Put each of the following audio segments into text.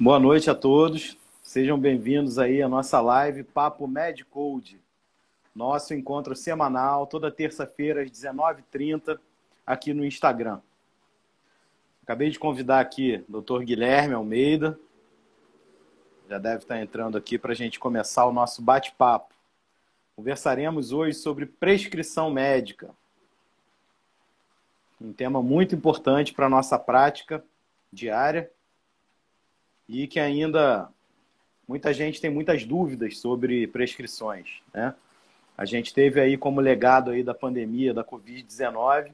Boa noite a todos. Sejam bem-vindos aí à nossa live Papo Medcode. Nosso encontro semanal, toda terça-feira às 19h30, aqui no Instagram. Acabei de convidar aqui o Dr. Guilherme Almeida. Já deve estar entrando aqui para a gente começar o nosso bate-papo. Conversaremos hoje sobre prescrição médica. Um tema muito importante para a nossa prática diária e que ainda muita gente tem muitas dúvidas sobre prescrições, né? A gente teve aí como legado aí da pandemia da Covid-19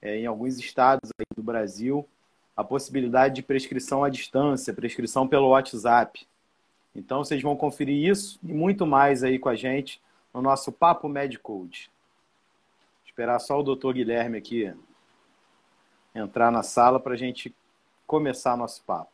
é, em alguns estados do Brasil a possibilidade de prescrição à distância, prescrição pelo WhatsApp. Então vocês vão conferir isso e muito mais aí com a gente no nosso Papo Medicode. Esperar só o doutor Guilherme aqui entrar na sala para a gente começar nosso papo.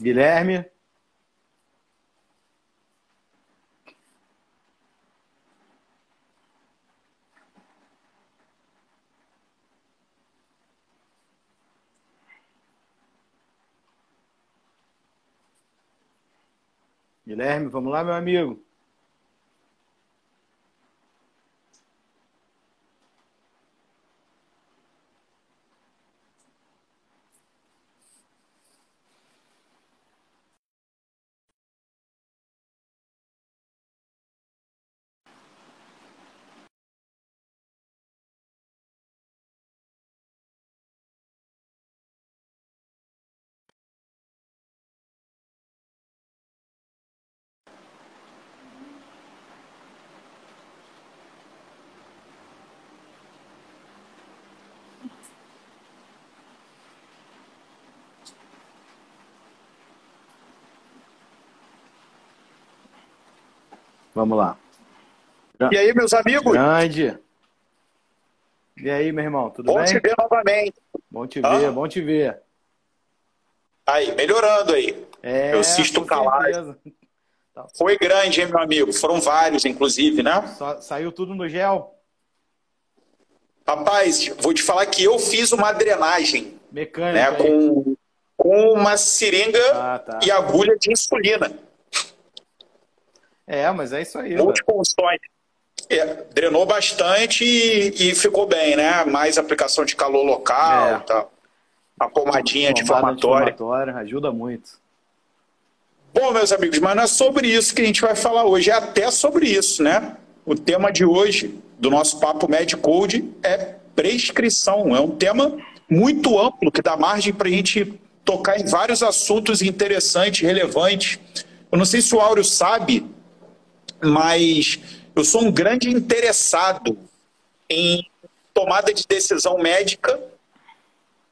Guilherme. Guilherme, vamos lá, meu amigo. Vamos lá. E aí, meus amigos? Grande. E aí, meu irmão, tudo bom bem? Bom te ver novamente. Bom te ver, ah. bom te ver. Aí, melhorando aí. É, Eu cisto calado. Tá. Foi grande, hein, meu amigo? Foram vários, inclusive, né? Saiu tudo no gel? Rapaz, vou te falar que eu fiz uma drenagem. Mecânica. Né, com, com uma seringa ah, tá. e agulha de insulina. É, mas é isso aí. Multifunções. É, drenou bastante e, e, ficou bem, né? Mais aplicação de calor local é. tal. A pomadinha anti-inflamatória. Ajuda muito. Bom, meus amigos, mas não é sobre isso que a gente vai falar hoje, é até sobre isso, né? O tema de hoje do nosso Papo Medicode é prescrição. É um tema muito amplo que dá margem para a gente tocar em vários assuntos interessantes, relevantes. Eu não sei se o Áureo sabe, mas eu sou um grande interessado em tomada de decisão médica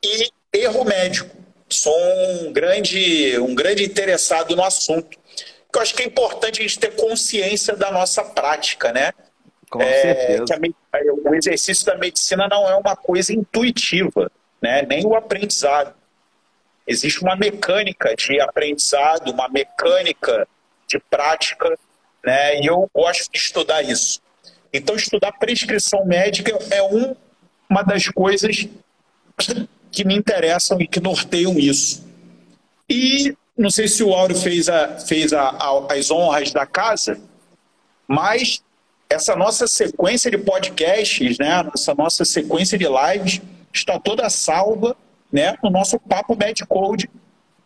e erro médico. Sou um grande, um grande interessado no assunto. Eu acho que é importante a gente ter consciência da nossa prática, né? Com é, certeza. A, o exercício da medicina não é uma coisa intuitiva, né? nem o aprendizado. Existe uma mecânica de aprendizado, uma mecânica de prática né? E eu gosto de estudar isso. Então, estudar prescrição médica é um, uma das coisas que me interessam e que norteiam isso. E não sei se o Áureo fez, a, fez a, a, as honras da casa, mas essa nossa sequência de podcasts, né, essa nossa sequência de lives, está toda salva né, no nosso Papo Medcode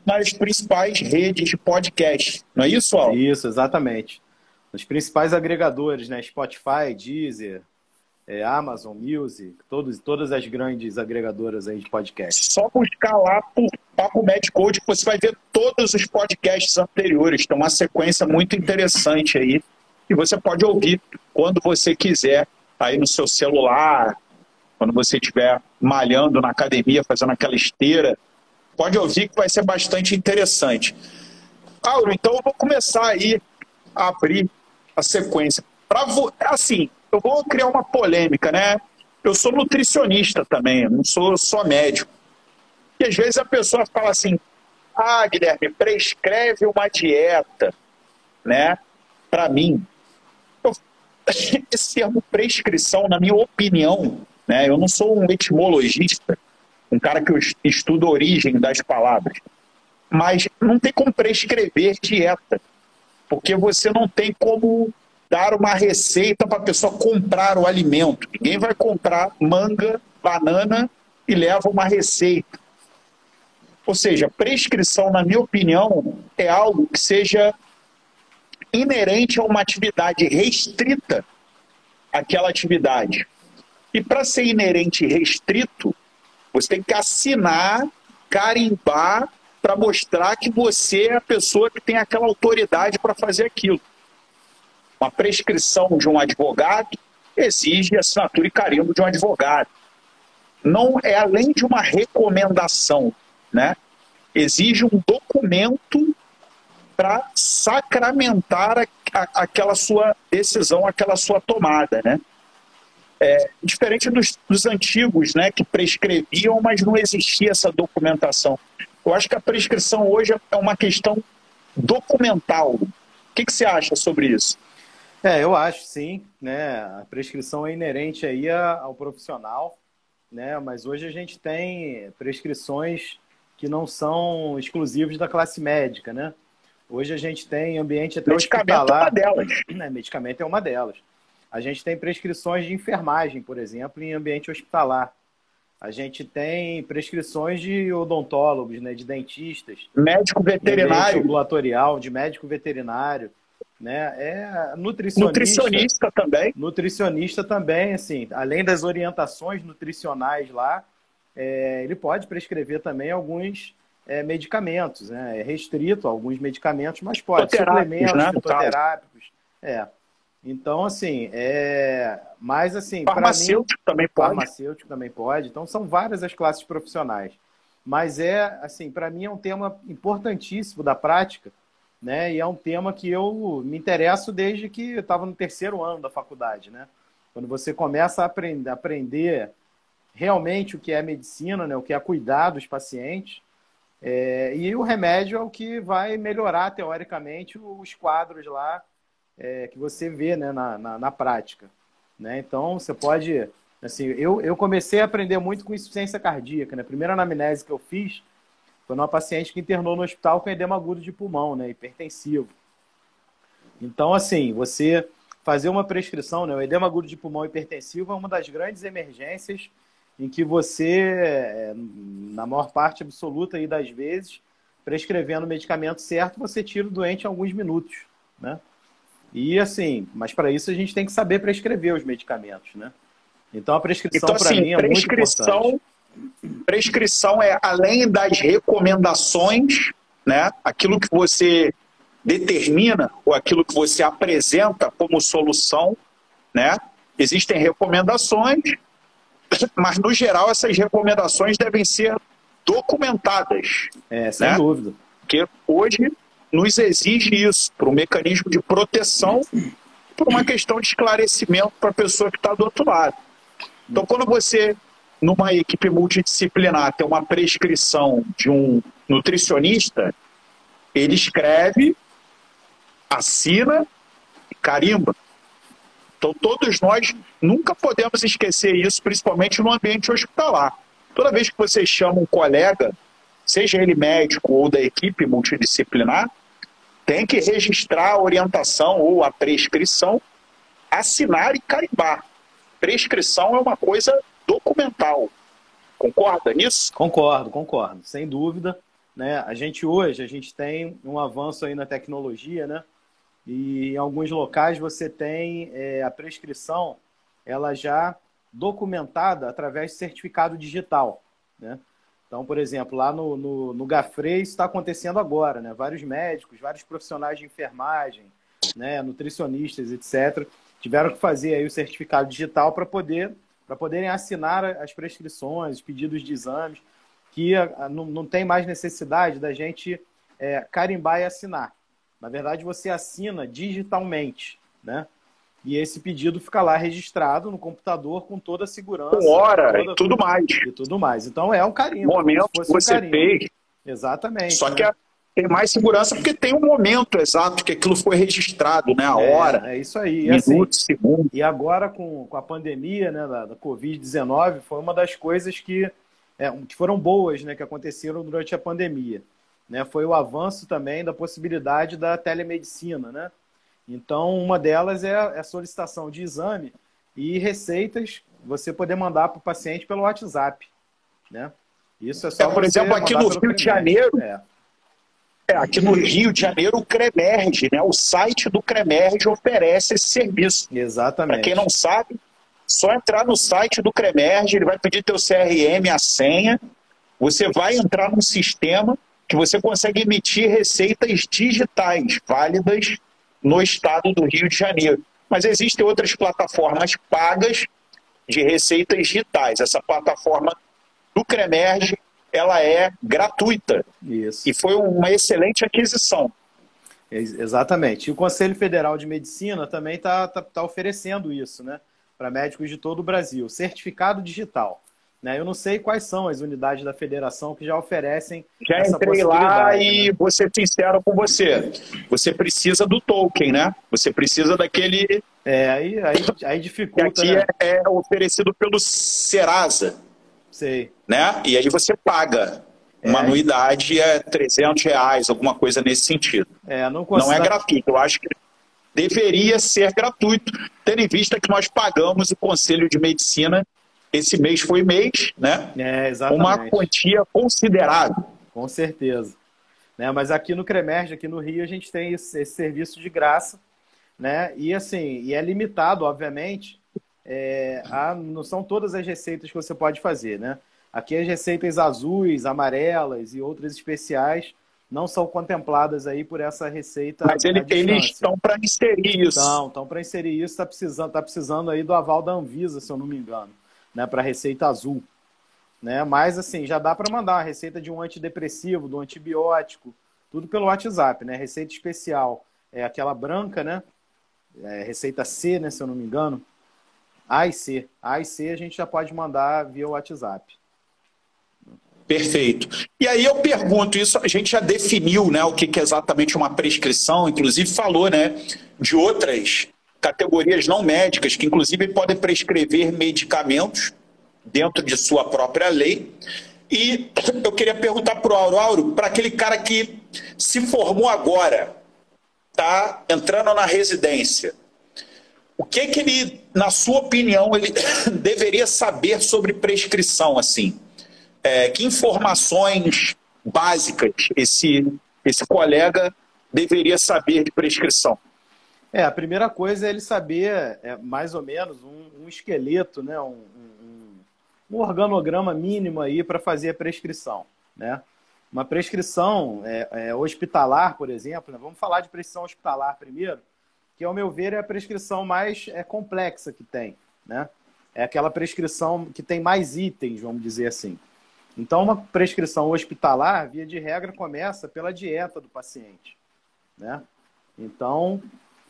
nas principais redes de podcast. Não é isso, Áureo? Isso, exatamente nos principais agregadores, né? Spotify, Deezer, é, Amazon Music, todos, todas as grandes agregadoras aí de podcast. Só buscar lá por Papo Medcode que você vai ver todos os podcasts anteriores. Tem uma sequência muito interessante aí e você pode ouvir quando você quiser aí no seu celular, quando você estiver malhando na academia, fazendo aquela esteira. Pode ouvir que vai ser bastante interessante. Auro, então eu vou começar aí a abrir a sequência. Pra vo... Assim, eu vou criar uma polêmica, né? Eu sou nutricionista também, não sou só médico. E às vezes a pessoa fala assim: ah, Guilherme, prescreve uma dieta, né? Para mim. Eu... Esse termo prescrição, na minha opinião, né? Eu não sou um etimologista, um cara que estuda a origem das palavras. Mas não tem como prescrever dieta, porque você não tem como dar uma receita para a pessoa comprar o alimento. Ninguém vai comprar manga, banana e leva uma receita. Ou seja, prescrição, na minha opinião, é algo que seja inerente a uma atividade restrita àquela atividade. E para ser inerente e restrito, você tem que assinar, carimbar, para mostrar que você é a pessoa que tem aquela autoridade para fazer aquilo. Uma prescrição de um advogado exige assinatura e carimbo de um advogado. Não é além de uma recomendação, né? Exige um documento para sacramentar a, a, aquela sua decisão, aquela sua tomada, né? É, diferente dos, dos, antigos, né, que prescreviam, mas não existia essa documentação. Eu acho que a prescrição hoje é uma questão documental. O que, que você acha sobre isso? É, eu acho sim, né? A prescrição é inerente aí ao profissional, né? Mas hoje a gente tem prescrições que não são exclusivas da classe médica, né? Hoje a gente tem ambiente até medicamento hospitalar. Medicamento é uma delas. Né? Medicamento é uma delas. A gente tem prescrições de enfermagem, por exemplo, em ambiente hospitalar. A gente tem prescrições de odontólogos, né, de dentistas. Médico veterinário. De ambulatorial, de médico veterinário né? É nutricionista, nutricionista também. Nutricionista também, assim, além das orientações nutricionais lá, é, ele pode prescrever também alguns é, medicamentos, né? É restrito a alguns medicamentos, mas pode suplementos né? fitoterápicos. É. Então, assim, é. Mas assim. Farmacêutico mim, também pode. Farmacêutico também pode. Então, são várias as classes profissionais. Mas é, assim, para mim é um tema importantíssimo da prática, né? E é um tema que eu me interesso desde que estava no terceiro ano da faculdade, né? Quando você começa a aprender, aprender realmente o que é medicina, né? O que é cuidar dos pacientes. É, e o remédio é o que vai melhorar, teoricamente, os quadros lá é, que você vê né, na, na, na, prática. Né? Então, você pode... Assim, eu, eu comecei a aprender muito com insuficiência cardíaca. Né? A primeira anamnese que eu fiz foi numa paciente que internou no hospital com edema agudo de pulmão, né, hipertensivo. Então, assim, você fazer uma prescrição, né, o edema agudo de pulmão hipertensivo é uma das grandes emergências em que você, é, na maior parte absoluta aí das vezes, prescrevendo o medicamento certo, você tira o doente em alguns minutos, né? E assim, mas para isso a gente tem que saber prescrever os medicamentos, né? Então a prescrição então, para assim, mim é muito importante Prescrição é além das recomendações, né? aquilo que você determina ou aquilo que você apresenta como solução, né? Existem recomendações, mas no geral essas recomendações devem ser documentadas. É, sem né? dúvida. Porque hoje nos exige isso, para um mecanismo de proteção, por uma questão de esclarecimento para a pessoa que está do outro lado. Então, quando você numa equipe multidisciplinar ter uma prescrição de um nutricionista, ele escreve, assina e carimba. Então, todos nós nunca podemos esquecer isso, principalmente no ambiente hospitalar. Toda vez que você chama um colega, seja ele médico ou da equipe multidisciplinar, tem que registrar a orientação ou a prescrição, assinar e carimbar. Prescrição é uma coisa documental. Concorda nisso? Concordo, concordo, sem dúvida. Né? A gente hoje, a gente tem um avanço aí na tecnologia, né? E em alguns locais você tem é, a prescrição, ela já documentada através de certificado digital, né? Então, por exemplo, lá no, no, no Gafre isso está acontecendo agora, né? Vários médicos, vários profissionais de enfermagem, né? nutricionistas, etc., tiveram que fazer aí o certificado digital para poder para poderem assinar as prescrições, os pedidos de exames, que a, a, não, não tem mais necessidade da gente é, carimbar e assinar. Na verdade, você assina digitalmente, né? E esse pedido fica lá registrado no computador com toda a segurança. Com hora toda, e tudo mais. E tudo mais. Então é um carinho. Momento que você um fez. Exatamente. Só né? que tem mais segurança porque tem um momento exato que aquilo foi registrado, né? A é, hora. É isso aí. Minutos, assim, segundos. E agora com, com a pandemia né, da, da Covid-19, foi uma das coisas que, é, que foram boas né, que aconteceram durante a pandemia. Né? Foi o avanço também da possibilidade da telemedicina, né? Então, uma delas é a solicitação de exame e receitas você poder mandar para o paciente pelo WhatsApp. Né? Isso é só. É, por exemplo, aqui no Rio de Janeiro. É. É, aqui no Rio de Janeiro, o Cremerge, né? O site do Cremerge oferece esse serviço. Exatamente. Para quem não sabe, só entrar no site do Cremerge, ele vai pedir teu CRM, a senha. Você vai entrar num sistema que você consegue emitir receitas digitais válidas no estado do Rio de Janeiro. Mas existem outras plataformas pagas de receitas digitais. Essa plataforma do Cremerge, ela é gratuita. Isso. E foi uma excelente aquisição. Exatamente. E o Conselho Federal de Medicina também está tá, tá oferecendo isso, né? Para médicos de todo o Brasil. Certificado digital. Né? Eu não sei quais são as unidades da federação que já oferecem. Já entrei lá e né? vou ser sincero com você. Você precisa do token, né? Você precisa daquele. É, aí, aí, aí dificulta. Que aqui né? é, é oferecido pelo Serasa. Sei. Né? E aí você paga. Uma é. anuidade é 300 reais, alguma coisa nesse sentido. É, não, não é gratuito. Eu acho que deveria ser gratuito, tendo em vista que nós pagamos o Conselho de Medicina esse mês foi mês, né? É, exatamente. Uma quantia considerável. Com certeza. Né? Mas aqui no Cremerge, aqui no Rio, a gente tem esse, esse serviço de graça, né? E assim, e é limitado, obviamente, é, a, não são todas as receitas que você pode fazer, né? Aqui as receitas azuis, amarelas e outras especiais não são contempladas aí por essa receita. Mas ele, eles estão para inserir isso. Estão, estão para inserir isso, está precisando, tá precisando aí do aval da Anvisa, se eu não me engano né, para receita azul. Né? Mas assim, já dá para mandar uma receita de um antidepressivo, do antibiótico, tudo pelo WhatsApp, né? Receita especial é aquela branca, né? É, receita C, né, se eu não me engano. A e C. A e C a gente já pode mandar via WhatsApp. Perfeito. E aí eu pergunto, isso a gente já definiu né, o que é exatamente uma prescrição, inclusive falou né, de outras categorias não médicas, que inclusive podem prescrever medicamentos dentro de sua própria lei. E eu queria perguntar para o Auro, Auro, para aquele cara que se formou agora, tá entrando na residência, o que que ele, na sua opinião, ele deveria saber sobre prescrição, assim? É, que informações básicas esse, esse colega deveria saber de prescrição? É, a primeira coisa é ele saber é, mais ou menos um, um esqueleto, né? Um, um, um, organograma mínimo aí para fazer a prescrição, né? Uma prescrição é, é, hospitalar, por exemplo, né? vamos falar de prescrição hospitalar primeiro, que ao meu ver é a prescrição mais é, complexa que tem, né? É aquela prescrição que tem mais itens, vamos dizer assim. Então, uma prescrição hospitalar, via de regra, começa pela dieta do paciente, né? Então,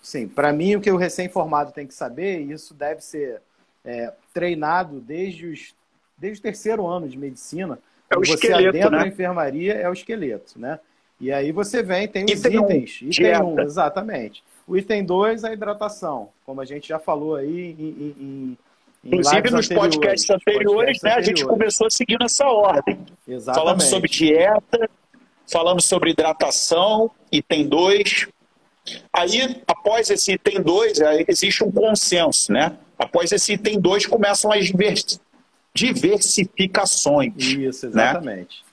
Sim, para mim o que o recém-formado tem que saber, e isso deve ser é, treinado desde, os, desde o terceiro ano de medicina, é o você esqueleto, adentra né? a enfermaria, é o esqueleto, né? E aí você vem, tem os item itens. Um, item 1, um, exatamente. O item 2 a hidratação, como a gente já falou aí em, em Inclusive nos podcasts anteriores, podcasts né, anteriores. a gente começou seguindo essa ordem. Exatamente. Falamos sobre dieta, falamos sobre hidratação, item 2, Aí, após esse item 2, existe um consenso, né? Após esse item 2, começam as diversificações. Isso, né? exatamente.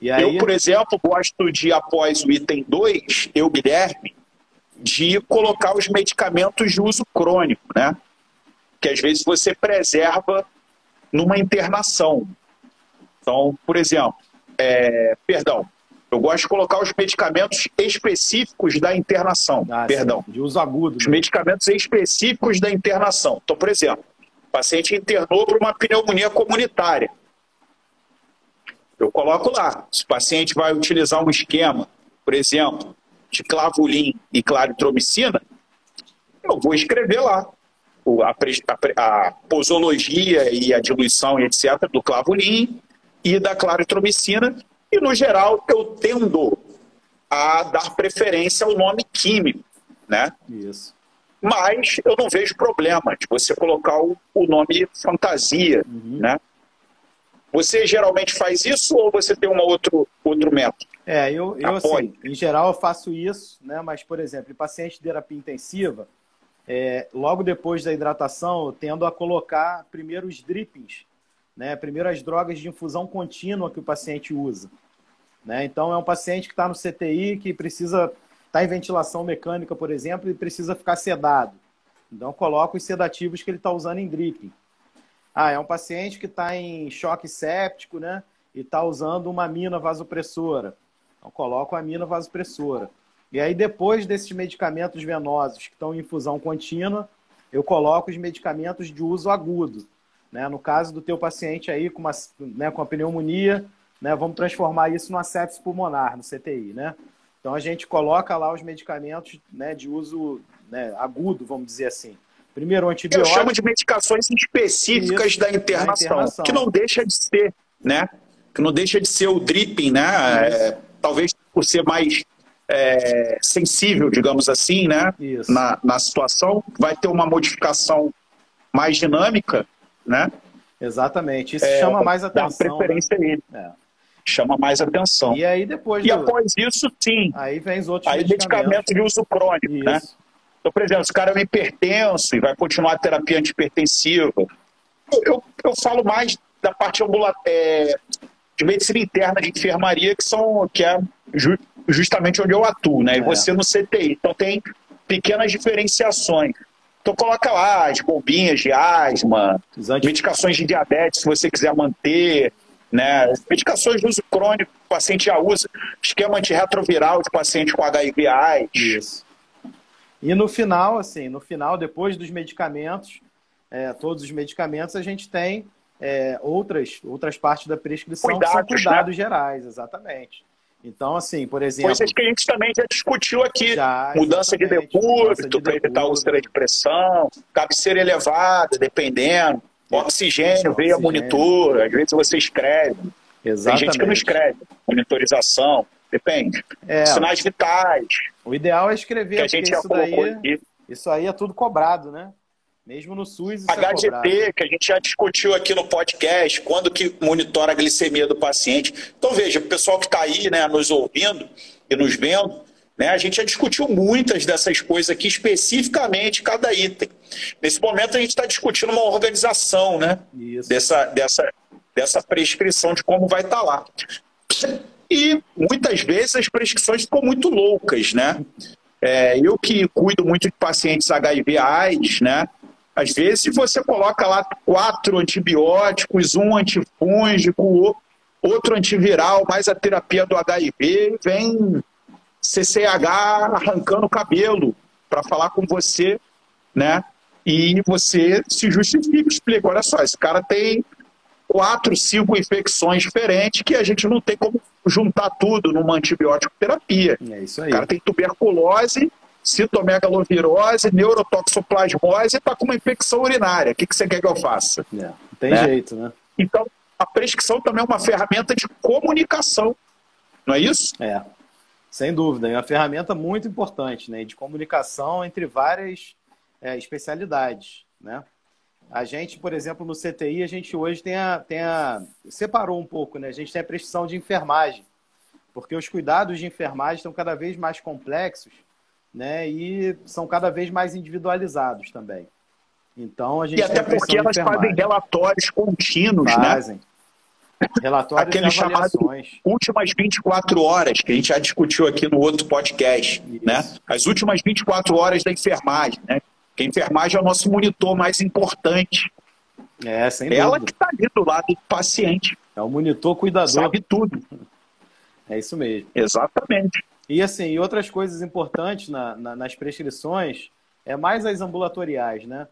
Né? Aí... Eu, por exemplo, gosto de, após o item 2, eu, Guilherme, de colocar os medicamentos de uso crônico, né? Que às vezes você preserva numa internação. Então, por exemplo, é, perdão, eu gosto de colocar os medicamentos específicos da internação. Ah, perdão. Sim, de uso agudo. Os né? medicamentos específicos da internação. Então, por exemplo, O paciente internou por uma pneumonia comunitária. Eu coloco lá. Se o paciente vai utilizar um esquema, por exemplo, de clavulin e claritromicina, eu vou escrever lá a, a, a posologia e a diluição, etc., do clavulin e da claritromicina. E, no geral, eu tendo a dar preferência ao nome químico, né? Isso. Mas eu não vejo problema de você colocar o, o nome fantasia, uhum. né? Você geralmente faz isso ou você tem um outro, outro método? É, eu, eu assim, em geral eu faço isso, né? Mas, por exemplo, em paciente de terapia intensiva, é, logo depois da hidratação, eu tendo a colocar primeiro os drippings, né? Primeiro as drogas de infusão contínua que o paciente usa. Né? Então, é um paciente que está no CTI, que precisa estar tá em ventilação mecânica, por exemplo, e precisa ficar sedado. Então, coloco os sedativos que ele está usando em dripping. Ah, é um paciente que está em choque séptico, né? E está usando uma mina vasopressora. Então, coloco a mina vasopressora. E aí, depois desses medicamentos venosos que estão em infusão contínua, eu coloco os medicamentos de uso agudo. Né? No caso do teu paciente aí com, uma, né, com a pneumonia, né, vamos transformar isso numa sepsis pulmonar, no CTI, né? Então a gente coloca lá os medicamentos né, de uso né, agudo, vamos dizer assim. Primeiro o antibiótico. Eu chamo de medicações específicas isso, da, internação, da, internação, que não deixa de ser, né? Que não deixa de ser o dripping, né? É, talvez por ser mais é, sensível, digamos assim, né? Na, na situação, vai ter uma modificação mais dinâmica, né? Exatamente. Isso é, chama mais atenção. Dá preferência né? nele. É chama mais atenção. E aí depois. E do... após isso, sim. Aí vem os outros aí medicamentos. de uso crônico, né? isso. né? Então, por exemplo, se o cara é um hipertenso e vai continuar a terapia antipertensiva, eu, eu, eu falo mais da parte ambulatória, de medicina interna de enfermaria, que, são, que é ju, justamente onde eu atuo, né? E é. você no CTI. Então tem pequenas diferenciações. Então coloca lá as bombinhas de asma, medicações de diabetes, se você quiser manter, né? Medicações de uso crônico, o paciente já usa. Esquema antirretroviral de paciente com HIV AIDS. Isso. E no final, assim, no final, depois dos medicamentos, é, todos os medicamentos, a gente tem é, outras, outras partes da prescrição cuidados, que são cuidados né? gerais, exatamente. Então, assim, por exemplo. Coisas que a gente também já discutiu aqui. Já, mudança de depósito para evitar úlcera de pressão, cabeceira elevada, dependendo. Oxigênio, veia monitor, às vezes você escreve. Exatamente. Tem gente que não escreve. Monitorização, depende. É, Sinais vitais. O ideal é escrever, que a gente isso daí, aqui. isso aí é tudo cobrado, né? Mesmo no SUS isso HGP, é que a gente já discutiu aqui no podcast, quando que monitora a glicemia do paciente. Então veja, o pessoal que está aí né, nos ouvindo e nos vendo, né? A gente já discutiu muitas dessas coisas aqui, especificamente cada item. Nesse momento, a gente está discutindo uma organização né? Dessa, dessa, dessa prescrição de como vai estar tá lá. E muitas vezes as prescrições ficam muito loucas, né? É, eu que cuido muito de pacientes HIV AIDS, né? Às vezes você coloca lá quatro antibióticos, um antifúngico, outro antiviral, mais a terapia do HIV, vem CCH arrancando o cabelo para falar com você, né? E você se justifica, explica, olha só, esse cara tem quatro, cinco infecções diferentes que a gente não tem como juntar tudo numa antibiótico terapia. É isso aí. O cara tem tuberculose, citomegalovirose, neurotoxoplasmose e está com uma infecção urinária. O que, que você quer que eu faça? É, não tem né? jeito, né? Então, a prescrição também é uma ferramenta de comunicação, não é isso? É. Sem dúvida, é uma ferramenta muito importante, né? De comunicação entre várias é, especialidades, né? A gente, por exemplo, no CTI, a gente hoje tem a, tem a. separou um pouco, né? A gente tem a prescrição de enfermagem, porque os cuidados de enfermagem estão cada vez mais complexos, né? E são cada vez mais individualizados também. Então a gente e até porque elas fazem relatórios contínuos, né? fazem. né? Relatórios Aquele chamado últimas 24 horas, que a gente já discutiu aqui no outro podcast. Né? As últimas 24 horas da enfermagem. Né? Porque a enfermagem é o nosso monitor mais importante. É, sem Ela que está ali do lado do paciente. É o monitor cuidador. Sabe tudo. É isso mesmo. Exatamente. E assim, e outras coisas importantes na, na, nas prescrições é mais as ambulatoriais, né?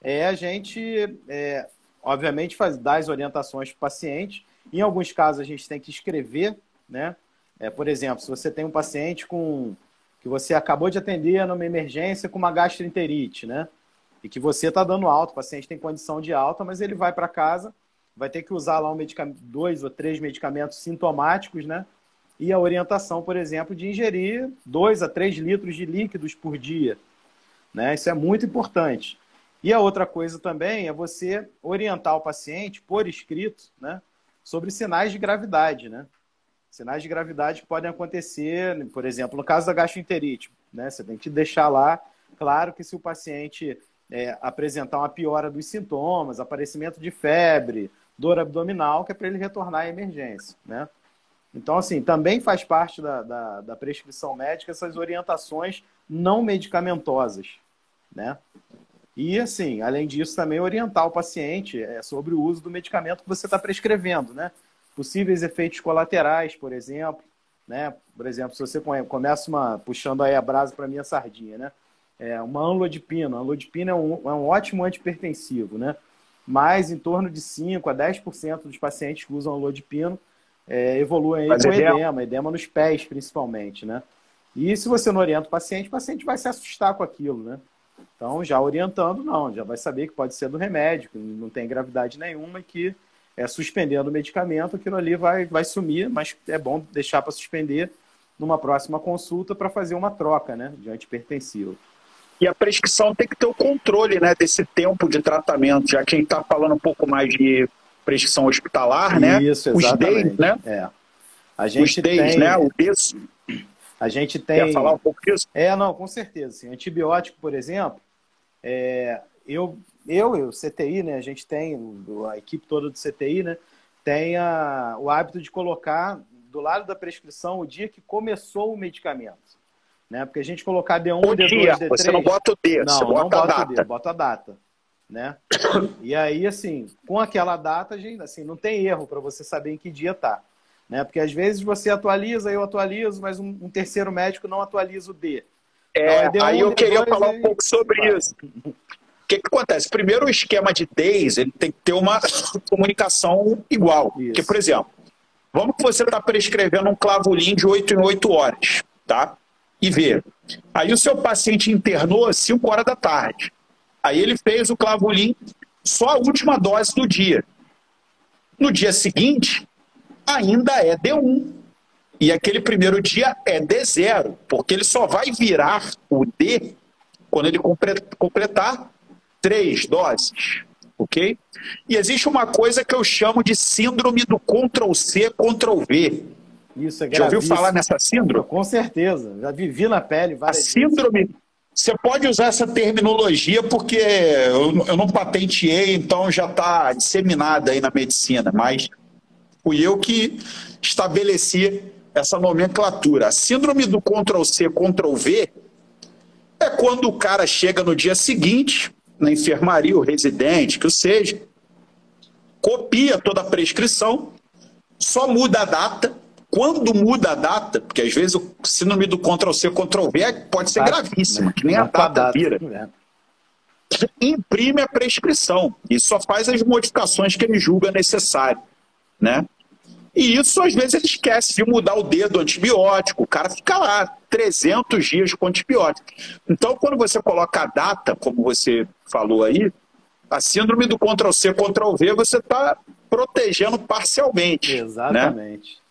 é a gente, é, obviamente, faz, dar as orientações para o paciente. Em alguns casos, a gente tem que escrever, né? É, por exemplo, se você tem um paciente com que você acabou de atender numa emergência com uma gastroenterite, né? E que você está dando alta, o paciente tem condição de alta, mas ele vai para casa, vai ter que usar lá um medicamento, dois ou três medicamentos sintomáticos, né? E a orientação, por exemplo, de ingerir dois a três litros de líquidos por dia. Né? Isso é muito importante. E a outra coisa também é você orientar o paciente por escrito né, sobre sinais de gravidade. Né? Sinais de gravidade que podem acontecer, por exemplo, no caso da gastroenterite. Né, você tem que deixar lá, claro que se o paciente é, apresentar uma piora dos sintomas, aparecimento de febre, dor abdominal, que é para ele retornar à emergência. Né? Então, assim, também faz parte da, da, da prescrição médica essas orientações não medicamentosas, né? E, assim, além disso, também orientar o paciente é, sobre o uso do medicamento que você está prescrevendo, né? Possíveis efeitos colaterais, por exemplo, né? Por exemplo, se você começa uma, puxando aí a brasa para minha sardinha, né? É uma anlodipina. A anlodipina é um, é um ótimo antipertensivo, né? Mas em torno de 5 a 10% dos pacientes que usam anlodipino é, evoluem aí com edema, edema nos pés, principalmente, né? E se você não orienta o paciente, o paciente vai se assustar com aquilo, né? Então, já orientando, não, já vai saber que pode ser do remédio, que não tem gravidade nenhuma e que é, suspendendo o medicamento, aquilo ali vai, vai sumir, mas é bom deixar para suspender numa próxima consulta para fazer uma troca né, de antipertensivo. E a prescrição tem que ter o controle né, desse tempo de tratamento, já que a gente está falando um pouco mais de prescrição hospitalar, né? Isso, exatamente. Os days, né? É. A gente Os tem... né? O isso. A gente tem. Quer falar um pouco disso? É, não, com certeza. Assim, antibiótico, por exemplo, é... eu, eu e o CTI, né? A gente tem, a equipe toda do CTI, né? Tem a... o hábito de colocar do lado da prescrição o dia que começou o medicamento. Né? Porque a gente colocar D1, o D2, dia, D3. Você não bota o D, não, você bota não bota a data. O D, bota a data. Né? E aí, assim, com aquela data, gente, assim, não tem erro para você saber em que dia tá. Né? Porque às vezes você atualiza, eu atualizo, mas um, um terceiro médico não atualiza o D. É, então, aí eu queria falar um pouco sobre vai. isso. O que, que acontece? Primeiro, o esquema de days ele tem que ter uma comunicação igual. Isso. Porque, por exemplo, vamos que você está prescrevendo um clavulim de 8 em 8 horas, tá? E vê. Aí o seu paciente internou às 5 horas da tarde. Aí ele fez o clavulim só a última dose do dia. No dia seguinte, ainda é D1. E aquele primeiro dia é D0, porque ele só vai virar o D quando ele completar três doses. Ok? E existe uma coisa que eu chamo de síndrome do Ctrl-C, Ctrl-V. Isso é Já ouviu falar nessa síndrome? Com certeza. Já vivi na pele várias A síndrome, vezes. Você pode usar essa terminologia porque eu, eu não patenteei, então já está disseminada aí na medicina, mas fui eu que estabeleci essa nomenclatura. A síndrome do Ctrl-C, Ctrl-V é quando o cara chega no dia seguinte, na enfermaria, o residente, que o seja, copia toda a prescrição, só muda a data, quando muda a data, porque às vezes o síndrome do Ctrl-C, Ctrl-V pode ser gravíssima, que nem a data vira. É. Imprime a prescrição e só faz as modificações que ele julga necessário, né? E isso, às vezes, ele esquece de mudar o dedo antibiótico. O cara fica lá 300 dias com antibiótico. Então, quando você coloca a data, como você falou aí, a síndrome do Ctrl-C, Ctrl-V, você está protegendo parcialmente. Né? Exatamente. Né?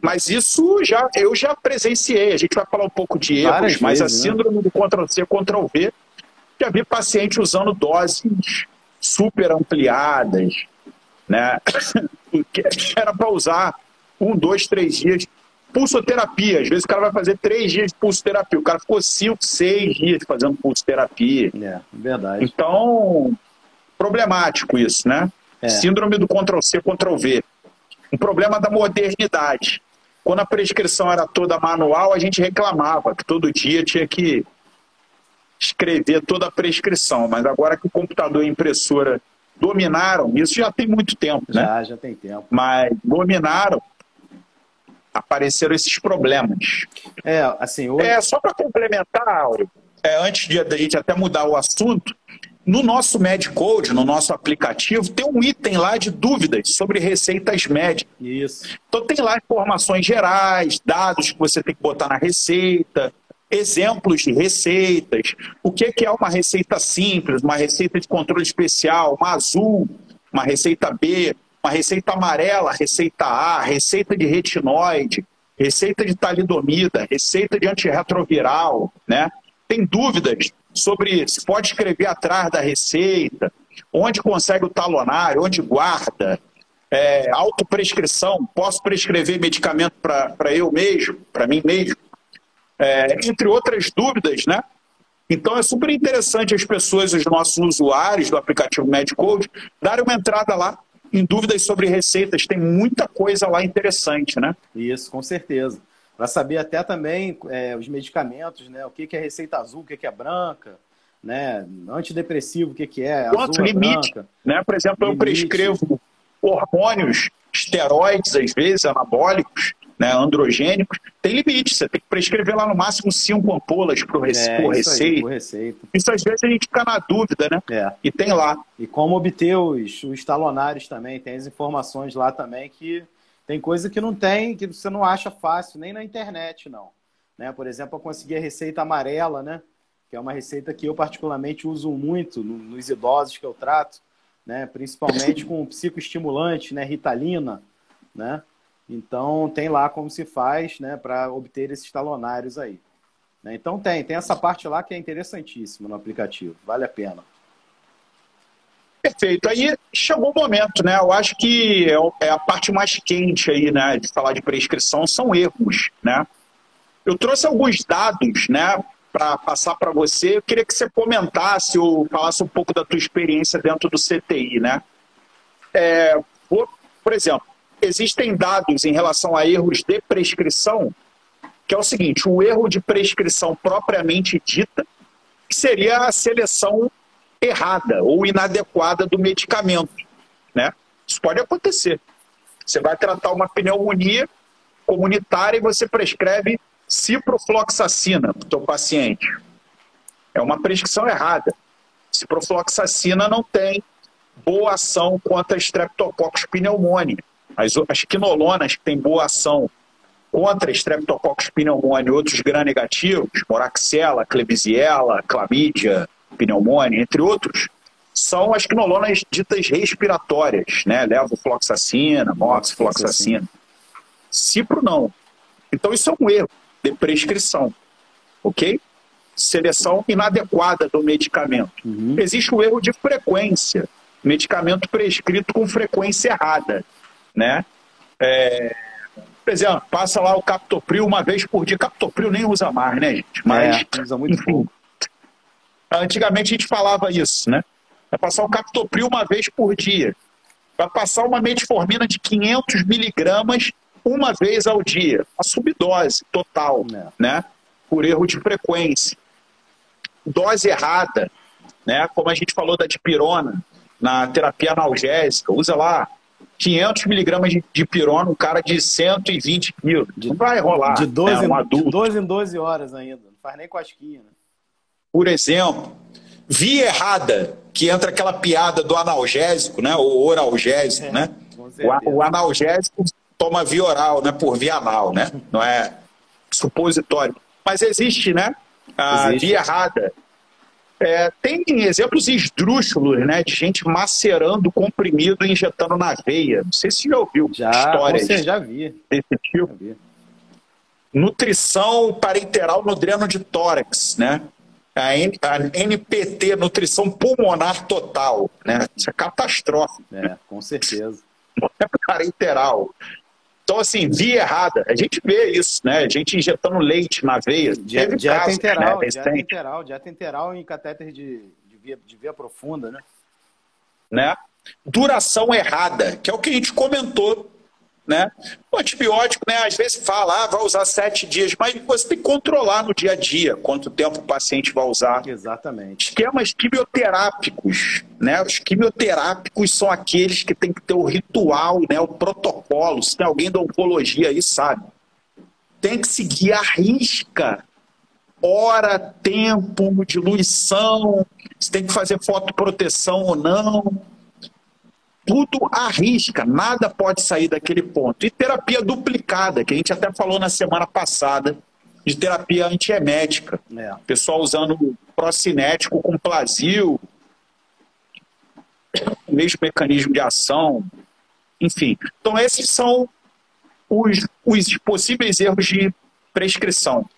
Mas isso já eu já presenciei. A gente vai falar um pouco de erros, Várias mas vezes, a né? síndrome né? do Ctrl-C, Ctrl-V, já vi paciente usando doses super ampliadas, né? Era para usar um, dois, três dias. Pulsoterapia, às vezes o cara vai fazer três dias de pulsoterapia. O cara ficou cinco, seis dias fazendo pulsoterapia. É, verdade. Então, problemático isso, né? É. Síndrome do Ctrl-C, Ctrl-V um problema da modernidade. Quando a prescrição era toda manual, a gente reclamava que todo dia tinha que escrever toda a prescrição. Mas agora que o computador e a impressora dominaram, isso já tem muito tempo, né? Já, já tem tempo. Mas dominaram, apareceram esses problemas. É, assim, hoje... É, só para complementar, Áureo, é, antes de a gente até mudar o assunto, No nosso MedCode, no nosso aplicativo, tem um item lá de dúvidas sobre receitas médicas. Isso. Então tem lá informações gerais, dados que você tem que botar na receita, exemplos de receitas, o que é uma receita simples, uma receita de controle especial, uma azul, uma receita B, uma receita amarela, receita A, receita de retinoide, receita de talidomida, receita de antirretroviral, né? Tem dúvidas sobre se pode escrever atrás da receita, onde consegue o talonário, onde guarda, é, autoprescrição, posso prescrever medicamento para eu mesmo, para mim mesmo, é, entre outras dúvidas, né? Então é super interessante as pessoas, os nossos usuários do aplicativo MedCode, darem uma entrada lá em dúvidas sobre receitas. Tem muita coisa lá interessante, né? Isso, com certeza. Para saber até também é, os medicamentos, né? O que, que é receita azul, o que, que é branca, né? Antidepressivo, o que, que é? Quanto azul, é limite, branca. né? Por exemplo, limite. eu prescrevo hormônios, esteroides, às vezes, anabólicos, né, androgênicos, tem limite. Você tem que prescrever lá no máximo cinco ampolas por, é, por, receita. Aí, por receita. Isso às vezes a gente fica na dúvida, né? É. E tem lá. E como obter os, os talonários também, tem as informações lá também que tem coisa que não tem, que você não acha fácil, nem na internet, não. Né? Por exemplo, eu consegui a receita amarela, né? Que é uma receita que eu particularmente uso muito nos idosos que eu trato, né? Principalmente com psicoestimulante, né? Ritalina, né? Então, tem lá como se faz né, para obter esses talonários aí. Né? Então, tem. Tem essa parte lá que é interessantíssima no aplicativo. Vale a pena. Perfeito. Aí chegou o momento, né? Eu acho que é, é a parte mais quente aí, né? De falar de prescrição são erros, né? Eu trouxe alguns dados, né? Para passar para você. Eu queria que você comentasse ou falasse um pouco da tua experiência dentro do CTI, né? É, por, por exemplo, existem dados em relação a erros de prescrição, que é o seguinte: o erro de prescrição propriamente dita, que seria a seleção errada ou inadequada do medicamento. Né? Isso pode acontecer. Você vai tratar uma pneumonia comunitária e você prescreve ciprofloxacina para o seu paciente. É uma prescrição errada. Ciprofloxacina não tem boa ação contra Streptococcus pneumoniae. As, as quinolonas que têm boa ação contra Streptococcus pneumoniae e outros gram-negativos, Moraxella, Klebsiella, Chlamydia, pneumonia, entre outros, são as quinolonas ditas respiratórias, né? Levofloxacina, moxifloxacina. Cipro não. Então isso é um erro de prescrição, ok? Seleção inadequada do medicamento. Uhum. Existe o erro de frequência, medicamento prescrito com frequência errada né? É, por exemplo, passa lá o captopril uma vez por dia. Captopril nem usa mais, né, gente? Mas, é, usa muito enfim, pouco. Antigamente a gente falava isso, né? Vai passar o captopril uma vez por dia. Vai passar uma metformina de 500 miligramas uma vez ao dia. A subdose total, é. né? Por erro de frequência. Dose errada, né? Como a gente falou da dipirona na terapia analgésica. Usa lá 500 miligramas de, de pirona, um cara de 120 quilos. Não vai rolar. De 12, né, um adulto. de 12 em 12 horas ainda. Não faz nem cosquinha. Né? Por exemplo, via errada, que entra aquela piada do analgésico, né? O oralgésico, é, né? O, o, analgésico toma via oral, né? Por via anal, né? Não é supositório. Mas existe, né? A existe. via errada é, tem exemplos esdrúxulos, né, de gente macerando comprimido e injetando na veia. Não sei se já ouviu já, histórias você já vi. desse tipo. Já vi. Nutrição parenteral no dreno de tórax, né? A, N, a NPT, nutrição pulmonar total, né? Isso é catastrófico. É, com certeza. É parenteral. Então, assim, via errada. A gente vê isso, né? A gente injetando leite na veia. Dieta, dieta casos, enteral, né? dieta enteral, dieta enteral em catéter de, de, via, de via profunda, né? né? Duração errada, que é o que a gente comentou né? O antibiótico, né, às vezes fala, ah, vai usar sete dias, mas você tem que controlar no dia a dia quanto tempo o paciente vai usar. Exatamente. Esquemas quimioterápicos, né? Os quimioterápicos são aqueles que tem que ter o ritual, né, o protocolo. Se tem alguém da oncologia aí, sabe. Tem que seguir a risca hora, tempo, diluição, se tem que fazer fotoproteção ou não. Tudo arrisca, nada pode sair daquele ponto. E terapia duplicada, que a gente até falou na semana passada, de terapia antiemética. É. Pessoal usando procinético com plasil, o mesmo mecanismo de ação, enfim. Então, esses são os, os possíveis erros de prescrição.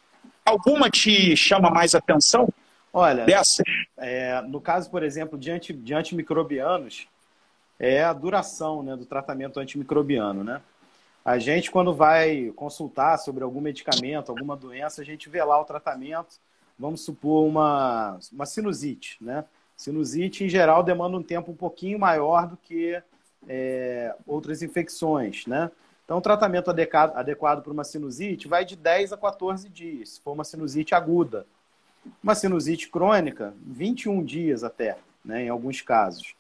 Alguma te chama mais atenção? Olha, dessas? É, no caso, por exemplo, de, anti, de antimicrobianos, é a duração né, do tratamento antimicrobiano. Né? A gente, quando vai consultar sobre algum medicamento, alguma doença, a gente vê lá o tratamento, vamos supor uma, uma sinusite. Né? Sinusite, em geral, demanda um tempo um pouquinho maior do que é, outras infecções. Né? Então, o tratamento adequado, adequado para uma sinusite vai de 10 a 14 dias, se for uma sinusite aguda. Uma sinusite crônica, 21 dias até, né, em alguns casos.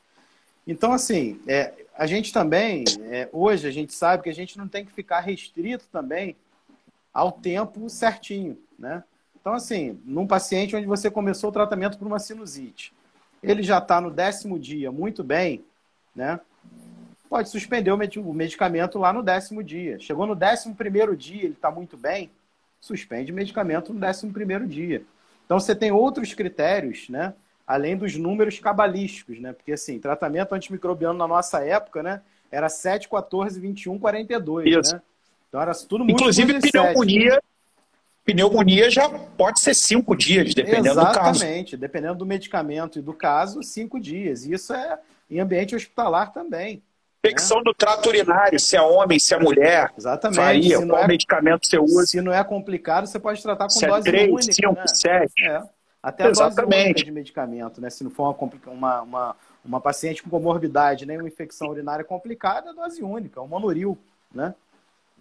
Então, assim, é, a gente também, é, hoje, a gente sabe que a gente não tem que ficar restrito também ao tempo certinho, né? Então, assim, num paciente onde você começou o tratamento por uma sinusite, ele já está no décimo dia muito bem, né? pode suspender o medicamento lá no décimo dia. Chegou no décimo primeiro dia, ele está muito bem, suspende o medicamento no décimo primeiro dia. Então você tem outros critérios, né? Além dos números cabalísticos, né? Porque assim, tratamento antimicrobiano na nossa época, né? Era 7, 14, 21, 42, Isso. né? Então era tudo muito Inclusive pneumonia, pneumonia já pode ser cinco dias, dependendo Exatamente, do caso. Exatamente, dependendo do medicamento e do caso, cinco dias. Isso é em ambiente hospitalar também. Infecção é. do trato urinário, se é homem, se é mulher. Exatamente. Varia, qual é, medicamento você usa. Se não é complicado, você pode tratar com se é dose é 3, única. 5, né? 7. É. Até a Exatamente. dose única de medicamento, né? Se não for uma, uma, uma, uma paciente com comorbidade, nem né? uma infecção urinária complicada, é dose única, um monoril, né?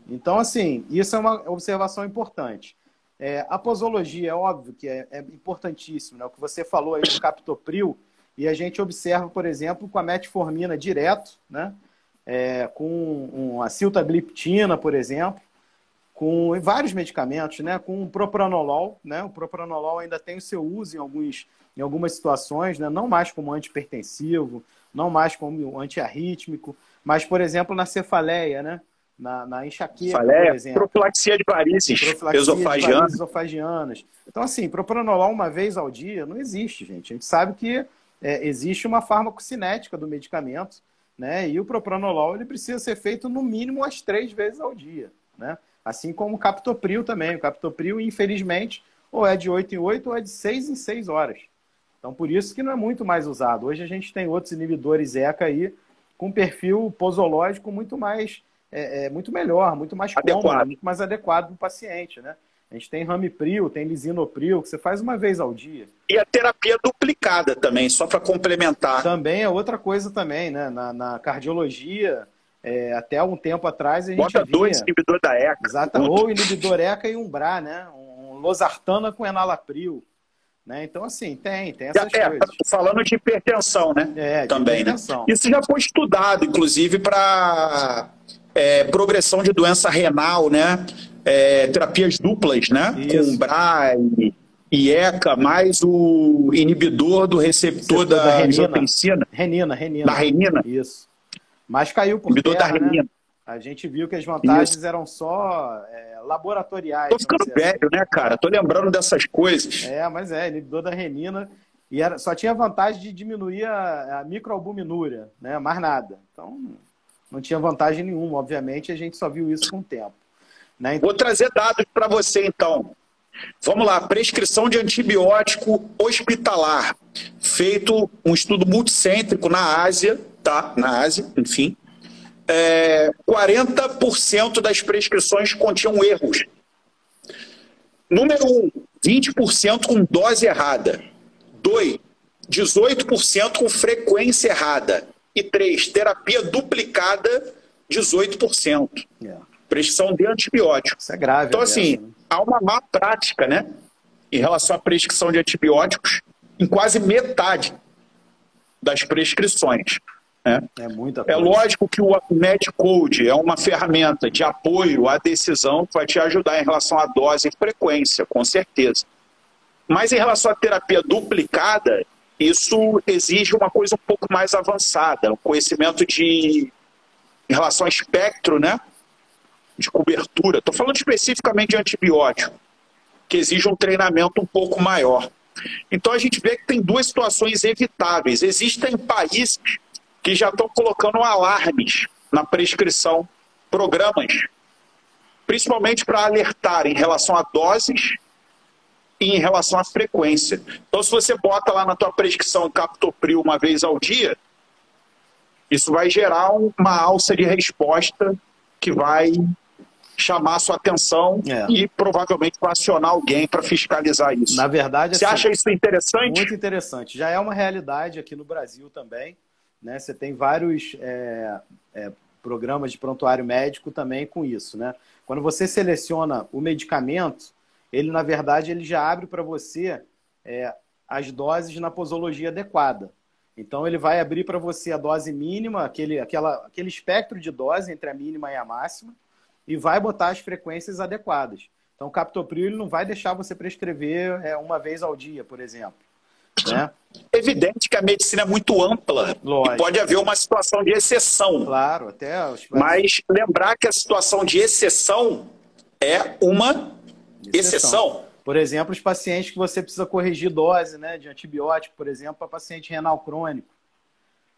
Então, assim, isso é uma observação importante. É, a posologia, é óbvio que é, é importantíssimo, né? O que você falou aí do captopril, e a gente observa, por exemplo, com a metformina direto, né? é, com a ciltagliptina, por exemplo, com vários medicamentos, né? Com o propranolol, né? O propranolol ainda tem o seu uso em, alguns, em algumas situações, né? Não mais como antipertensivo, não mais como antiarrítmico, mas, por exemplo, na cefaleia, né? Na, na enxaqueca, Cefaleia, por exemplo. Profilaxia de varizes esofagianas. esofagianas. Então, assim, propranolol uma vez ao dia não existe, gente. A gente sabe que é, existe uma farmacocinética do medicamento, né? E o propranolol ele precisa ser feito no mínimo as três vezes ao dia, né? Assim como o captopril também. O captopril, infelizmente, ou é de 8 em 8 ou é de 6 em 6 horas. Então, por isso que não é muito mais usado. Hoje a gente tem outros inibidores ECA aí com perfil posológico muito mais, é, é muito melhor, muito mais adequado. cômodo, muito mais adequado para o paciente, né? A gente tem ramipril, tem lisinopril, que você faz uma vez ao dia. E a terapia duplicada também, só para complementar. Também é outra coisa também, né? Na, na cardiologia, é, até um tempo atrás a gente Bota dois inibidor da ECA. Exato, ou inibidor ECA e um BRA, né? Um losartana com enalapril. Né? Então, assim, tem, tem essas é, coisas. Falando de hipertensão, né? É, Também, né? hipertensão. né? Isso já foi estudado, inclusive, para é, progressão de doença renal, né? é, terapias duplas, né? Isso. Com BRA e, e ECA, mais o inibidor do receptor, da, da angiotensina. Renina, renina. Da renina. Isso. Mas caiu por inibidor terra, da renina. Né? A gente viu que as vantagens Isso. eram só é, laboratoriais. Tô ficando velho, assim. né, cara? Tô lembrando dessas coisas. É, mas é, inibidor da renina. E era, só tinha vantagem de diminuir a, a microalbuminúria, né? Mais nada. Então, não tinha vantagem nenhuma, obviamente, a gente só viu isso com o tempo. Né? Vou trazer dados para você, então. Vamos lá, prescrição de antibiótico hospitalar. Feito um estudo multicêntrico na Ásia, tá? Na Ásia, enfim. É, 40% das prescrições continham erros. Número 1, um, 20% com dose errada. 2, 18% com frequência errada. E 3, terapia duplicada, 18%. Yeah prescrição de antibióticos. Isso é grave. Então, assim, né? há uma má prática, né? Em relação à prescrição de antibióticos em quase metade das prescrições. É, muita é lógico que o Medcode é uma ferramenta de apoio à decisão que vai te ajudar em relação à dose e frequência, com certeza. Mas em relação à terapia duplicada, isso exige uma coisa um pouco mais avançada, um conhecimento de em relação ao espectro, né? De cobertura. Estou falando especificamente de antibiótico, que exige um treinamento um pouco maior. Então a gente vê que tem duas situações evitáveis. Existem países que já estão colocando alarmes na prescrição, programas, principalmente para alertar em relação a doses e em relação à frequência. Então, se você bota lá na tua prescrição captopril uma vez ao dia, isso vai gerar uma alça de resposta que vai chamar a sua atenção é. e provavelmente vai acionar alguém para fiscalizar isso. Na verdade, você assim, acha isso interessante? Muito interessante. Já é uma realidade aqui no Brasil também. Né? Você tem vários é, é, programas de prontuário médico também com isso. Né? Quando você seleciona o medicamento, ele na verdade ele já abre para você é, as doses na posologia adequada. Então ele vai abrir para você a dose mínima, aquele, aquela, aquele espectro de dose entre a mínima e a máxima, e vai botar as frequências adequadas. Então o captopril ele não vai deixar você prescrever é, uma vez ao dia, por exemplo. Né? Evidente que a medicina é muito ampla Lógico. e pode haver uma situação de exceção. Claro, até. Mas lembrar que a situação de exceção é uma exceção. exceção. Por exemplo, os pacientes que você precisa corrigir dose né, de antibiótico, por exemplo, para paciente renal crônico.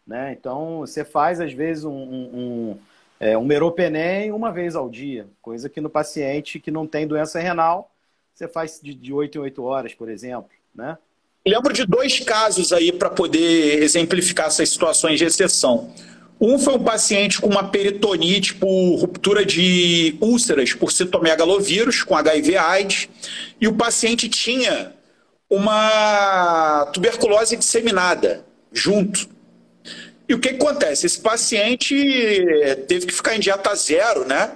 Né? Então, você faz, às vezes, um, um, um, é, um meropenem uma vez ao dia, coisa que no paciente que não tem doença renal, você faz de, de 8 em 8 horas, por exemplo. Né? Lembro de dois casos aí para poder exemplificar essas situações de exceção. Um foi um paciente com uma peritonite por ruptura de úlceras por citomegalovírus, com HIV-AIDS, e o paciente tinha uma tuberculose disseminada junto. E o que, que acontece? Esse paciente teve que ficar em dieta zero, né?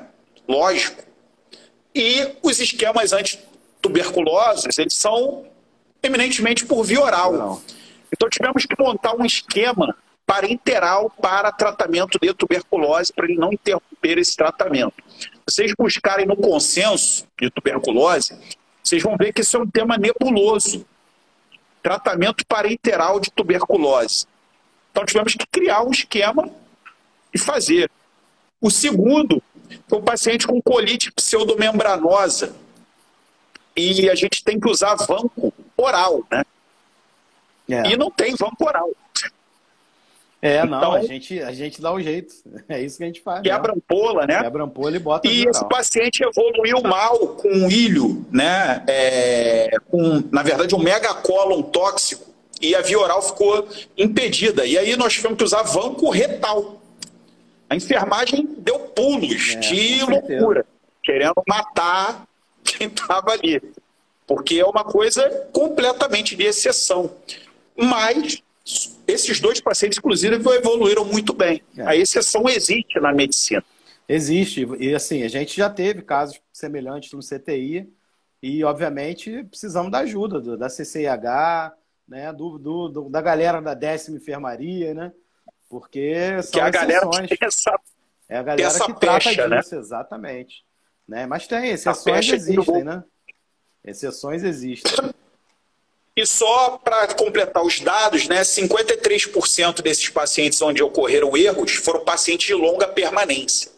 Lógico. E os esquemas antituberculosos, eles são eminentemente por via oral. Então tivemos que montar um esquema parenteral para tratamento de tuberculose, para ele não interromper esse tratamento. Vocês buscarem no consenso de tuberculose, vocês vão ver que isso é um tema nebuloso. Tratamento parenteral de tuberculose. Então tivemos que criar um esquema e fazer. O segundo foi um paciente com colite pseudomembranosa. E a gente tem que usar vanco oral, né? É. E não tem vanco oral. É, não, então, a, gente, a gente dá o um jeito. É isso que a gente faz. Quebra né? ampola, né? Quebra ampola e bota E esse paciente evoluiu mal com um ilho, né? É, com, na verdade, um megacolon tóxico. E a via oral ficou impedida. E aí nós tivemos que usar vanco retal. A enfermagem deu pulos é, de loucura, querendo matar quem estava ali. Porque é uma coisa completamente de exceção. Mas esses dois pacientes, inclusive, evoluíram muito bem. É. A exceção existe na medicina. Existe. E assim, a gente já teve casos semelhantes no CTI e, obviamente, precisamos da ajuda da CCIH, né, do, do, do, da galera da décima enfermaria, né? Porque são que a galera tem essa, é a galera que pecha, trata né? disso, né? exatamente. Né? Mas tem, exceções existem, né? Exceções existem. E só para completar os dados, né, 53% desses pacientes onde ocorreram erros foram pacientes de longa permanência.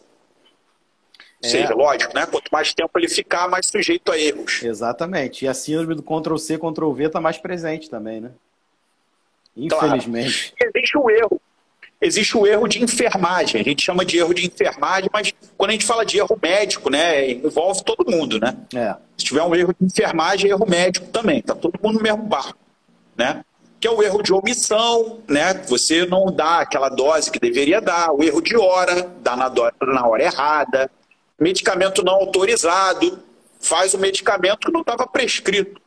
Ou é. seja, lógico, né? Quanto mais tempo ele ficar, mais sujeito a erros. Exatamente. E a síndrome do Ctrl-C, Ctrl-V está mais presente também, né? Infelizmente. Claro. Existe um erro existe o erro de enfermagem. A gente chama de erro de enfermagem, mas quando a gente fala de erro médico, né, envolve todo mundo, né? É. Se tiver um erro de enfermagem, é erro médico também. Tá todo mundo no mesmo barco, né? Que é o erro de omissão, né? Você não dá aquela dose que deveria dar, o erro de hora, dá na, dose, na hora errada, medicamento não autorizado, faz o medicamento que não estava prescrito.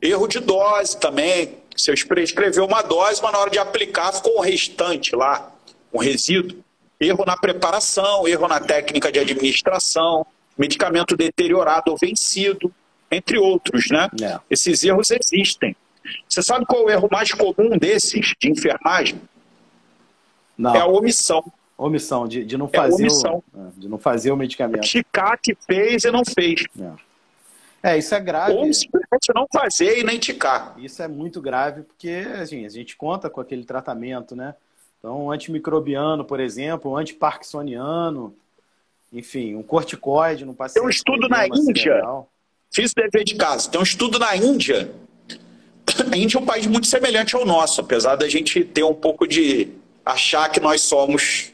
Erro de dose também. Você prescreveu uma dose, mas na hora de aplicar ficou o restante lá um resíduo, erro na preparação, erro na técnica de administração, medicamento deteriorado ou vencido, entre outros, né? É. Esses erros existem. Você sabe qual é o erro mais comum desses de enfermagem? Não. É a omissão. Omissão, de, de, não fazer é omissão. O, é, de não fazer o medicamento. Chicar que fez e não fez. É. É, isso é grave. Ou simplesmente não fazer e nem ticar. Isso é muito grave, porque assim, a gente conta com aquele tratamento, né? Então, antimicrobiano, por exemplo, antiparkinsoniano, enfim, um corticoide no paciente. Tem um estudo na Índia, cerebral. fiz dever de casa, tem um estudo na Índia. A Índia é um país muito semelhante ao nosso, apesar da gente ter um pouco de achar que nós somos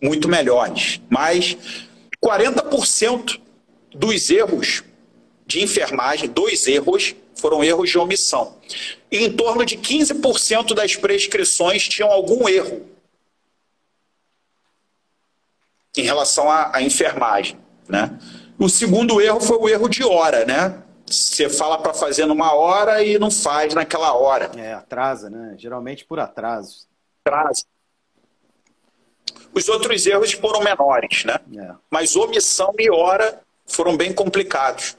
muito melhores. Mas 40% dos erros de enfermagem, dois erros, foram erros de omissão. E em torno de 15% das prescrições tinham algum erro em relação à, à enfermagem. Né? O segundo erro foi o erro de hora, né? Você fala para fazer numa hora e não faz naquela hora. É, atrasa, né? Geralmente por atraso. Atrasa. Os outros erros foram menores, né? É. Mas omissão e hora foram bem complicados.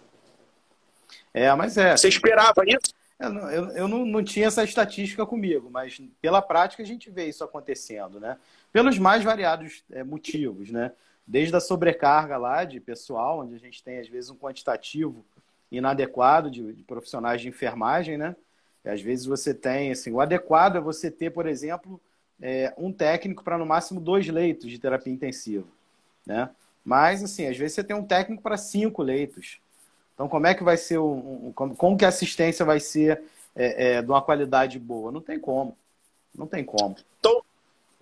É, mas é. Você esperava isso? Eu, eu, eu não, não tinha essa estatística comigo, mas pela prática a gente vê isso acontecendo, né? Pelos mais variados é, motivos, né? Desde a sobrecarga lá de pessoal, onde a gente tem às vezes um quantitativo inadequado de, de profissionais de enfermagem, né? E, às vezes você tem, assim, o adequado é você ter, por exemplo, é, um técnico para no máximo dois leitos de terapia intensiva, né? Mas, assim, às vezes você tem um técnico para cinco leitos. Então, como é que vai ser o, como, como, que a assistência vai ser é, é, de uma qualidade boa? Não tem como. Não tem como. Então,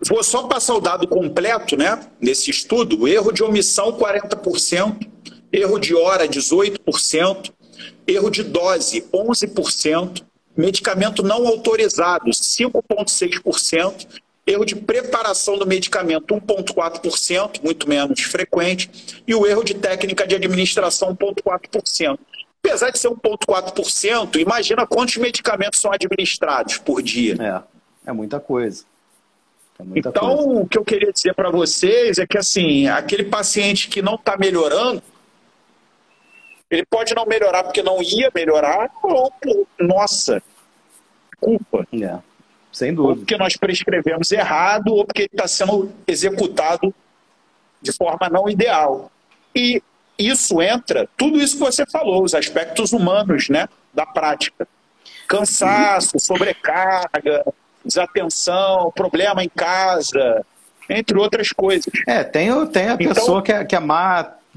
vou só passar o dado completo, né? Nesse estudo, erro de omissão 40%, erro de hora 18%, erro de dose 11%, medicamento não autorizado 5,6%, erro de preparação do medicamento 1,4%, muito menos frequente, e o erro de técnica de administração 1,4%. Apesar de ser 1,4%, imagina quantos medicamentos são administrados por dia. É, é muita coisa. É muita então, coisa. o que eu queria dizer para vocês é que, assim, aquele paciente que não está melhorando, ele pode não melhorar porque não ia melhorar, ou nossa culpa. É. Sem dúvida. Ou porque nós prescrevemos errado, ou porque ele está sendo executado de forma não ideal. E isso entra, tudo isso que você falou, os aspectos humanos né, da prática. Cansaço, sobrecarga, desatenção, problema em casa, entre outras coisas. É, tem, tem a então, pessoa que é, que é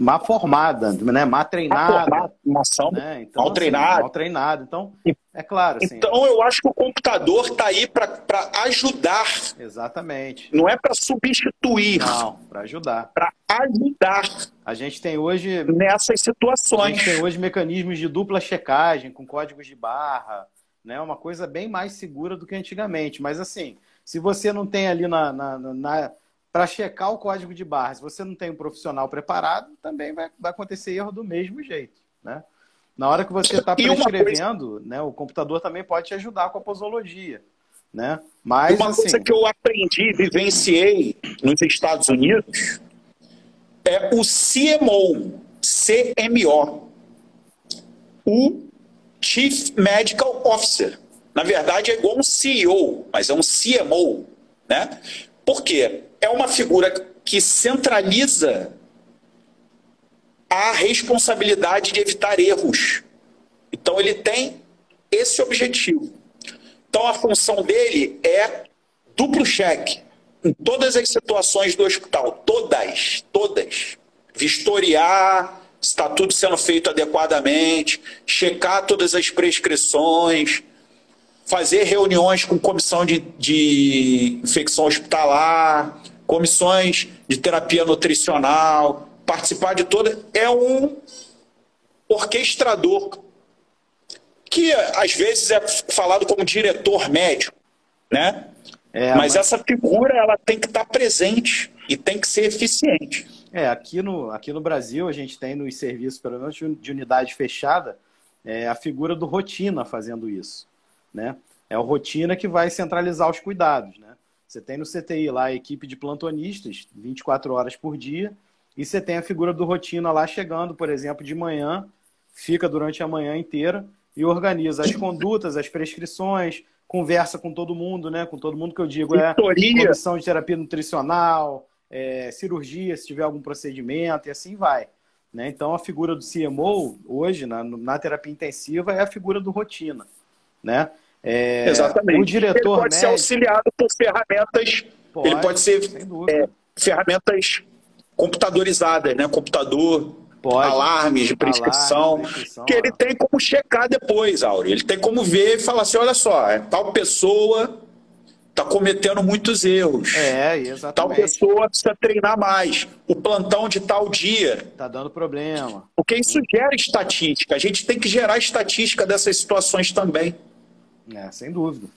má formada, né? má treinada. Má né? então, mal assim, treinada. Mal treinado. Então, é claro. Assim, então, eu acho que o computador está aí para ajudar. Exatamente. Não é para substituir. Não, para ajudar. Para ajudar. A gente tem hoje. Nessas situações. A gente tem hoje mecanismos de dupla checagem, com códigos de barra. Né? Uma coisa bem mais segura do que antigamente. Mas, assim, se você não tem ali na, na, na para checar o código de barra, se você não tem um profissional preparado, também vai, vai acontecer erro do mesmo jeito, né? Na hora que você está prescrevendo, coisa... né, o computador também pode te ajudar com a posologia, né? Mas uma assim... coisa que eu aprendi, vivenciei nos Estados Unidos é o CMO, CMO, o Chief Medical Officer. Na verdade é igual um CEO, mas é um CMO, né? Por quê? é uma figura que centraliza a responsabilidade de evitar erros. Então ele tem esse objetivo. Então a função dele é duplo cheque em todas as situações do hospital, todas, todas. Vistoriar se está tudo sendo feito adequadamente, checar todas as prescrições, fazer reuniões com comissão de, de infecção hospitalar, comissões de terapia nutricional, participar de toda. É um orquestrador, que às vezes é falado como diretor médico, né? É, mas, mas, essa figura ela tem que estar presente e tem que ser eficiente. É, aqui no, aqui no Brasil a gente tem nos serviços, pelo menos de unidade fechada, é a figura do rotina fazendo isso, né? É o rotina que vai centralizar os cuidados, né? Você tem no CTI lá a equipe de plantonistas, 24 horas por dia, e você tem a figura do rotina lá chegando, por exemplo, de manhã, fica durante a manhã inteira e organiza as condutas, as prescrições, conversa com todo mundo, né? Com todo mundo que eu digo é comissão de terapia nutricional, é, cirurgia, se tiver algum procedimento, e assim vai. Né? Então, a figura do CMO, hoje, na, na terapia intensiva, é a figura do rotina. Né? É, Exatamente. O diretor ele pode médico, ser auxiliado por ferramentas. Pode, ele pode ser é, ferramentas computadorizadas, né? Computador, pode, alarmes de prescrição, alarme prescrição, que ele tem como checar depois, Áureo. Ele tem como ver e falar assim: olha só, é tal pessoa está cometendo muitos erros. É, exatamente. Tal pessoa precisa treinar mais. O plantão de tal dia. Está dando problema. Porque isso gera estatística. A gente tem que gerar estatística dessas situações também. É, sem dúvida.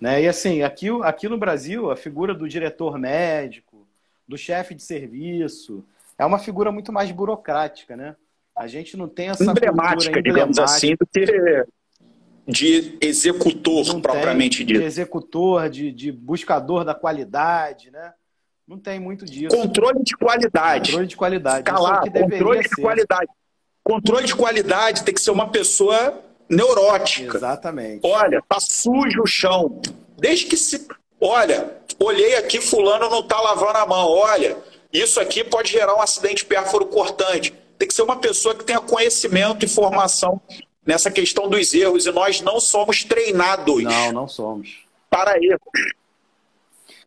Né? E assim, aqui, aqui no Brasil, a figura do diretor médico, do chefe de serviço, é uma figura muito mais burocrática, né? A gente não tem essa emblemática, digamos assim, do que de executor não propriamente tem, dito. De executor, de, de buscador da qualidade, né? Não tem muito disso. Controle de qualidade. Controle de qualidade. Calar, controle de ser. qualidade. Controle de qualidade tem que ser uma pessoa neurótica. Exatamente. Olha, tá sujo o chão. Desde que se. Olha, olhei aqui, fulano não tá lavando a mão. Olha, isso aqui pode gerar um acidente pérfuro cortante. Tem que ser uma pessoa que tenha conhecimento e formação nessa questão dos erros. E nós não somos treinados. Não, não somos. Para erros.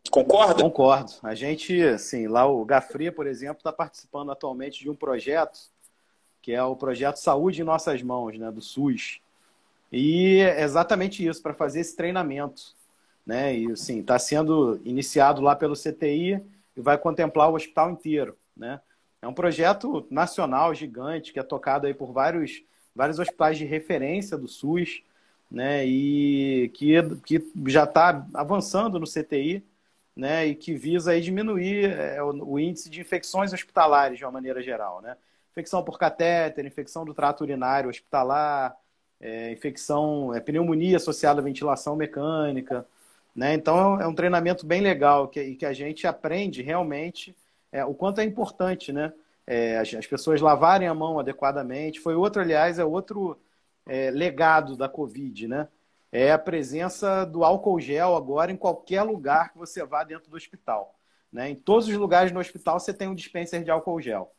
Concorda? Concordo. A gente, assim, lá o Gafria, por exemplo, está participando atualmente de um projeto que é o projeto Saúde em Nossas Mãos, né, do SUS. E é exatamente isso, para fazer esse treinamento. Né? E assim, está sendo iniciado lá pelo CTI e vai contemplar o hospital inteiro. Né? É um projeto nacional gigante que é tocado aí por vários, vários hospitais de referência do SUS, né? E que, que já está avançando no CTI, né? E que visa aí diminuir é, o, o, índice de infecções hospitalares de uma maneira geral, né? Infecção por catéter, infecção do trato urinário hospitalar, é, infecção, é, pneumonia associada à ventilação mecânica. Né? Então é um treinamento bem legal que, que a gente aprende realmente é, o quanto é importante né? É, as, as, pessoas lavarem a mão adequadamente. Foi outro, aliás, é outro é, legado da Covid, né? É a presença do álcool gel agora em qualquer lugar que você vá dentro do hospital. Né? Em todos os lugares no hospital você tem um dispenser de álcool gel.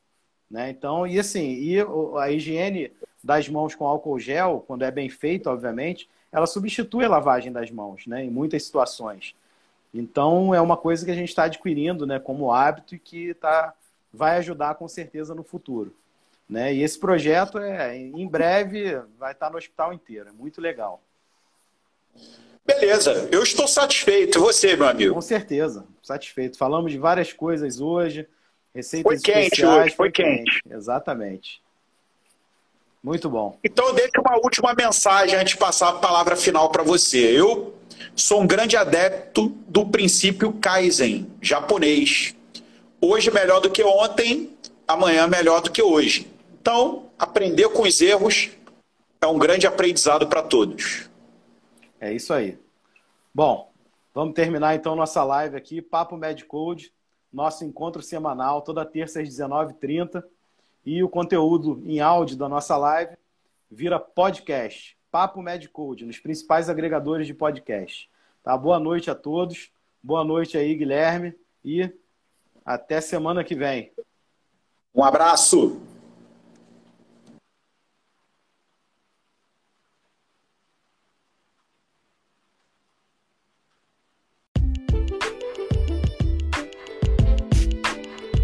Né? Então, e assim, e a higiene das mãos com álcool gel, quando é bem feito, obviamente, ela substitui a lavagem das mãos, né? Em muitas situações. Então, é uma coisa que a gente está adquirindo, né, como hábito e que tá, vai ajudar com certeza no futuro. Né? E esse projeto, é, em breve, vai estar no hospital inteiro. É muito legal. Beleza, eu estou satisfeito. E você, meu amigo? Com certeza, satisfeito. Falamos de várias coisas hoje. Receitas foi quente especiais, hoje, foi, foi quente. quente. Exatamente. Muito bom. Então, deixa uma última mensagem antes de passar a palavra final para você. Eu sou um grande adepto do princípio Kaizen, japonês. Hoje melhor do que ontem, amanhã melhor do que hoje. Então, aprender com os erros é um grande aprendizado para todos. É isso aí. Bom, vamos terminar então nossa live aqui, Papo Medcode, nosso encontro semanal, toda terça às 19h30 e o conteúdo em áudio da nossa live vira podcast, Papo Medcode, nos principais agregadores de podcast. Tá? Boa noite a todos. Boa noite aí, Guilherme. E até semana que vem. Um abraço.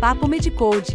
Papo Medicode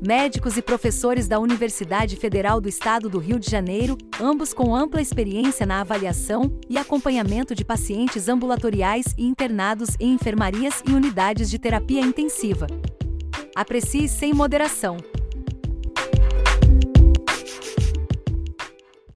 médicos e professores da Universidade Federal do Estado do Rio de Janeiro, ambos com ampla experiência na avaliação e acompanhamento de pacientes ambulatoriais e internados em enfermarias e unidades de terapia intensiva. Aprecie sem moderação.